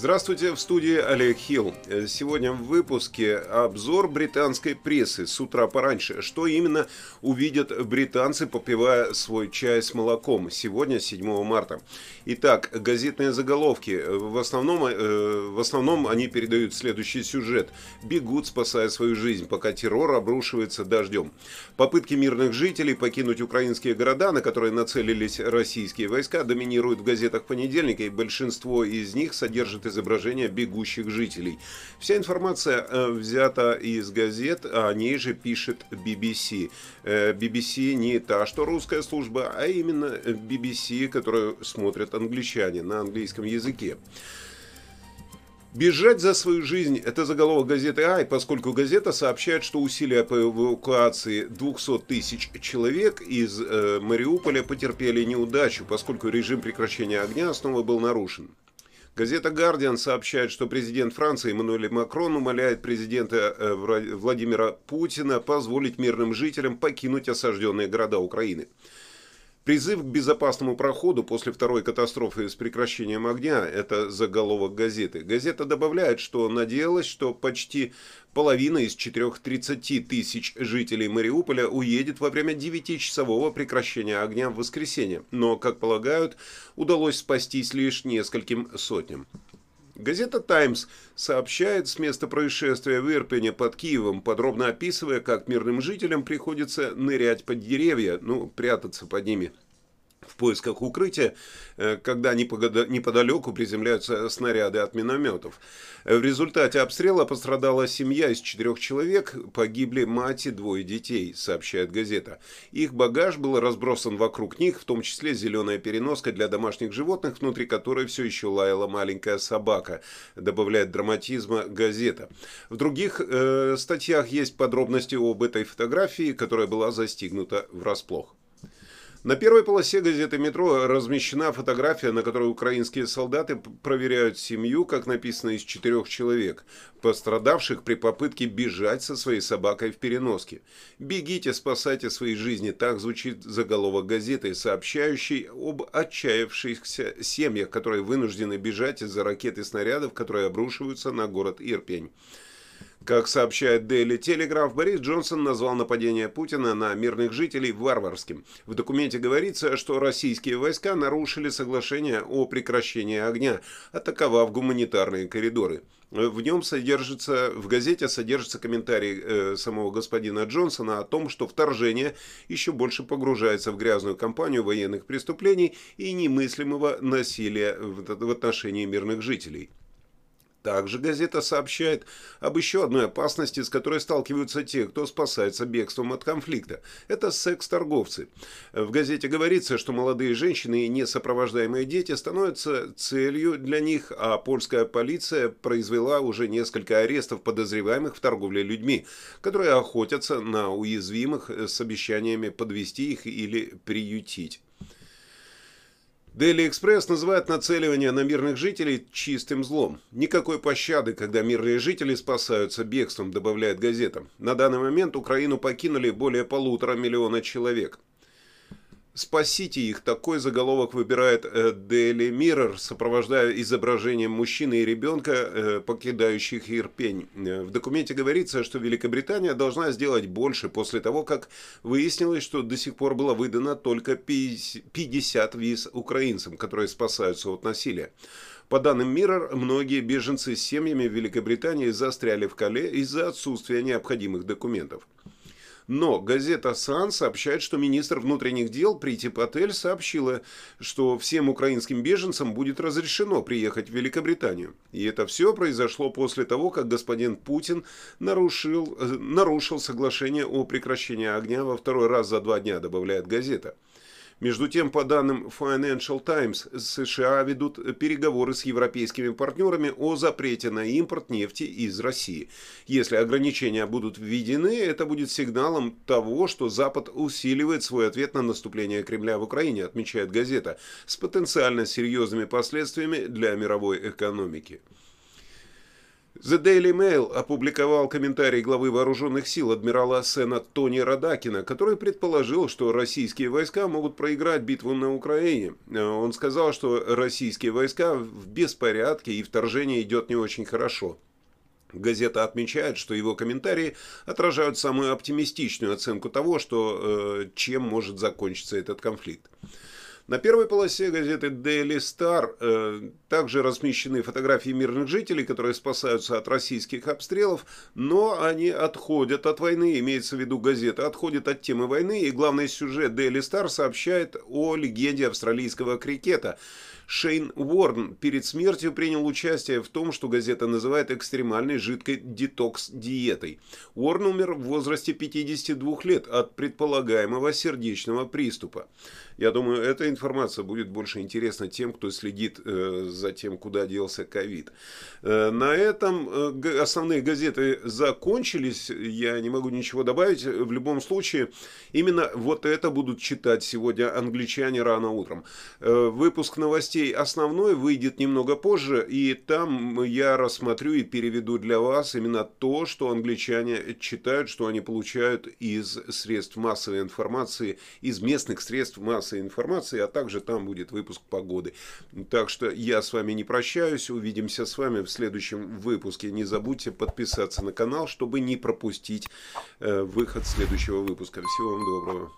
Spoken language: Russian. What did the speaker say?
Здравствуйте, в студии Олег Хилл. Сегодня в выпуске обзор британской прессы с утра пораньше. Что именно увидят британцы, попивая свой чай с молоком сегодня, 7 марта. Итак, газетные заголовки. В основном, э, в основном они передают следующий сюжет. Бегут, спасая свою жизнь, пока террор обрушивается дождем. Попытки мирных жителей покинуть украинские города, на которые нацелились российские войска, доминируют в газетах понедельника, и большинство из них содержит содержит изображение бегущих жителей. Вся информация э, взята из газет, а о ней же пишет BBC. BBC э, не та, что русская служба, а именно BBC, которую смотрят англичане на английском языке. Бежать за свою жизнь – это заголовок газеты «Ай», поскольку газета сообщает, что усилия по эвакуации 200 тысяч человек из э, Мариуполя потерпели неудачу, поскольку режим прекращения огня снова был нарушен. Газета «Гардиан» сообщает, что президент Франции Эммануэль Макрон умоляет президента э, Владимира Путина позволить мирным жителям покинуть осажденные города Украины. Призыв к безопасному проходу после второй катастрофы с прекращением огня – это заголовок газеты. Газета добавляет, что надеялась, что почти половина из 430 тысяч жителей Мариуполя уедет во время 9-часового прекращения огня в воскресенье, но, как полагают, удалось спастись лишь нескольким сотням. Газета «Таймс» сообщает с места происшествия в Ирпене под Киевом, подробно описывая, как мирным жителям приходится нырять под деревья, ну, прятаться под ними – поисках укрытия, э, когда неподалеку приземляются снаряды от минометов. В результате обстрела пострадала семья из четырех человек, погибли мать и двое детей, сообщает газета. Их багаж был разбросан вокруг них, в том числе зеленая переноска для домашних животных, внутри которой все еще лаяла маленькая собака, добавляет драматизма газета. В других э, статьях есть подробности об этой фотографии, которая была застигнута врасплох. На первой полосе газеты «Метро» размещена фотография, на которой украинские солдаты проверяют семью, как написано, из четырех человек, пострадавших при попытке бежать со своей собакой в переноске. «Бегите, спасайте свои жизни» – так звучит заголовок газеты, сообщающий об отчаявшихся семьях, которые вынуждены бежать из-за ракет и снарядов, которые обрушиваются на город Ирпень. Как сообщает Daily Telegraph, Борис Джонсон назвал нападение Путина на мирных жителей варварским. В документе говорится, что российские войска нарушили соглашение о прекращении огня, атаковав гуманитарные коридоры. В нем содержится, в газете содержится комментарий э, самого господина Джонсона о том, что вторжение еще больше погружается в грязную кампанию военных преступлений и немыслимого насилия в, в отношении мирных жителей. Также газета сообщает об еще одной опасности, с которой сталкиваются те, кто спасается бегством от конфликта. Это секс-торговцы. В газете говорится, что молодые женщины и несопровождаемые дети становятся целью для них, а польская полиция произвела уже несколько арестов подозреваемых в торговле людьми, которые охотятся на уязвимых с обещаниями подвести их или приютить. Дели Экспресс называет нацеливание на мирных жителей чистым злом. Никакой пощады, когда мирные жители спасаются бегством, добавляет газета. На данный момент Украину покинули более полутора миллиона человек. «Спасите их» – такой заголовок выбирает э, Daily Mirror, сопровождая изображением мужчины и ребенка, э, покидающих Ирпень. Э, в документе говорится, что Великобритания должна сделать больше после того, как выяснилось, что до сих пор было выдано только 50 виз украинцам, которые спасаются от насилия. По данным Mirror, многие беженцы с семьями в Великобритании застряли в Кале из-за отсутствия необходимых документов. Но газета «Сан» сообщает, что министр внутренних дел Прити Патель сообщила, что всем украинским беженцам будет разрешено приехать в Великобританию. И это все произошло после того, как господин Путин нарушил, э, нарушил соглашение о прекращении огня во второй раз за два дня, добавляет газета. Между тем, по данным Financial Times, США ведут переговоры с европейскими партнерами о запрете на импорт нефти из России. Если ограничения будут введены, это будет сигналом того, что Запад усиливает свой ответ на наступление Кремля в Украине, отмечает газета, с потенциально серьезными последствиями для мировой экономики. The Daily Mail опубликовал комментарий главы вооруженных сил адмирала Сена Тони Радакина, который предположил, что российские войска могут проиграть битву на Украине. Он сказал, что российские войска в беспорядке и вторжение идет не очень хорошо. Газета отмечает, что его комментарии отражают самую оптимистичную оценку того, что, э, чем может закончиться этот конфликт. На первой полосе газеты Daily Star э, также размещены фотографии мирных жителей, которые спасаются от российских обстрелов, но они отходят от войны, имеется в виду газета, отходит от темы войны, и главный сюжет Daily Star сообщает о легенде австралийского крикета – Шейн Уорн перед смертью принял участие в том, что газета называет экстремальной жидкой детокс-диетой. Уорн умер в возрасте 52 лет от предполагаемого сердечного приступа. Я думаю, эта информация будет больше интересна тем, кто следит э, за тем, куда делся ковид. Э, на этом э, основные газеты закончились. Я не могу ничего добавить. В любом случае, именно вот это будут читать сегодня англичане рано утром. Выпуск новостей основной выйдет немного позже, и там я рассмотрю и переведу для вас именно то, что англичане читают, что они получают из средств массовой информации, из местных средств массовой информации, а также там будет выпуск погоды. Так что я с вами не прощаюсь, увидимся с вами в следующем выпуске. Не забудьте подписаться на канал, чтобы не пропустить э, выход следующего выпуска. Всего вам доброго.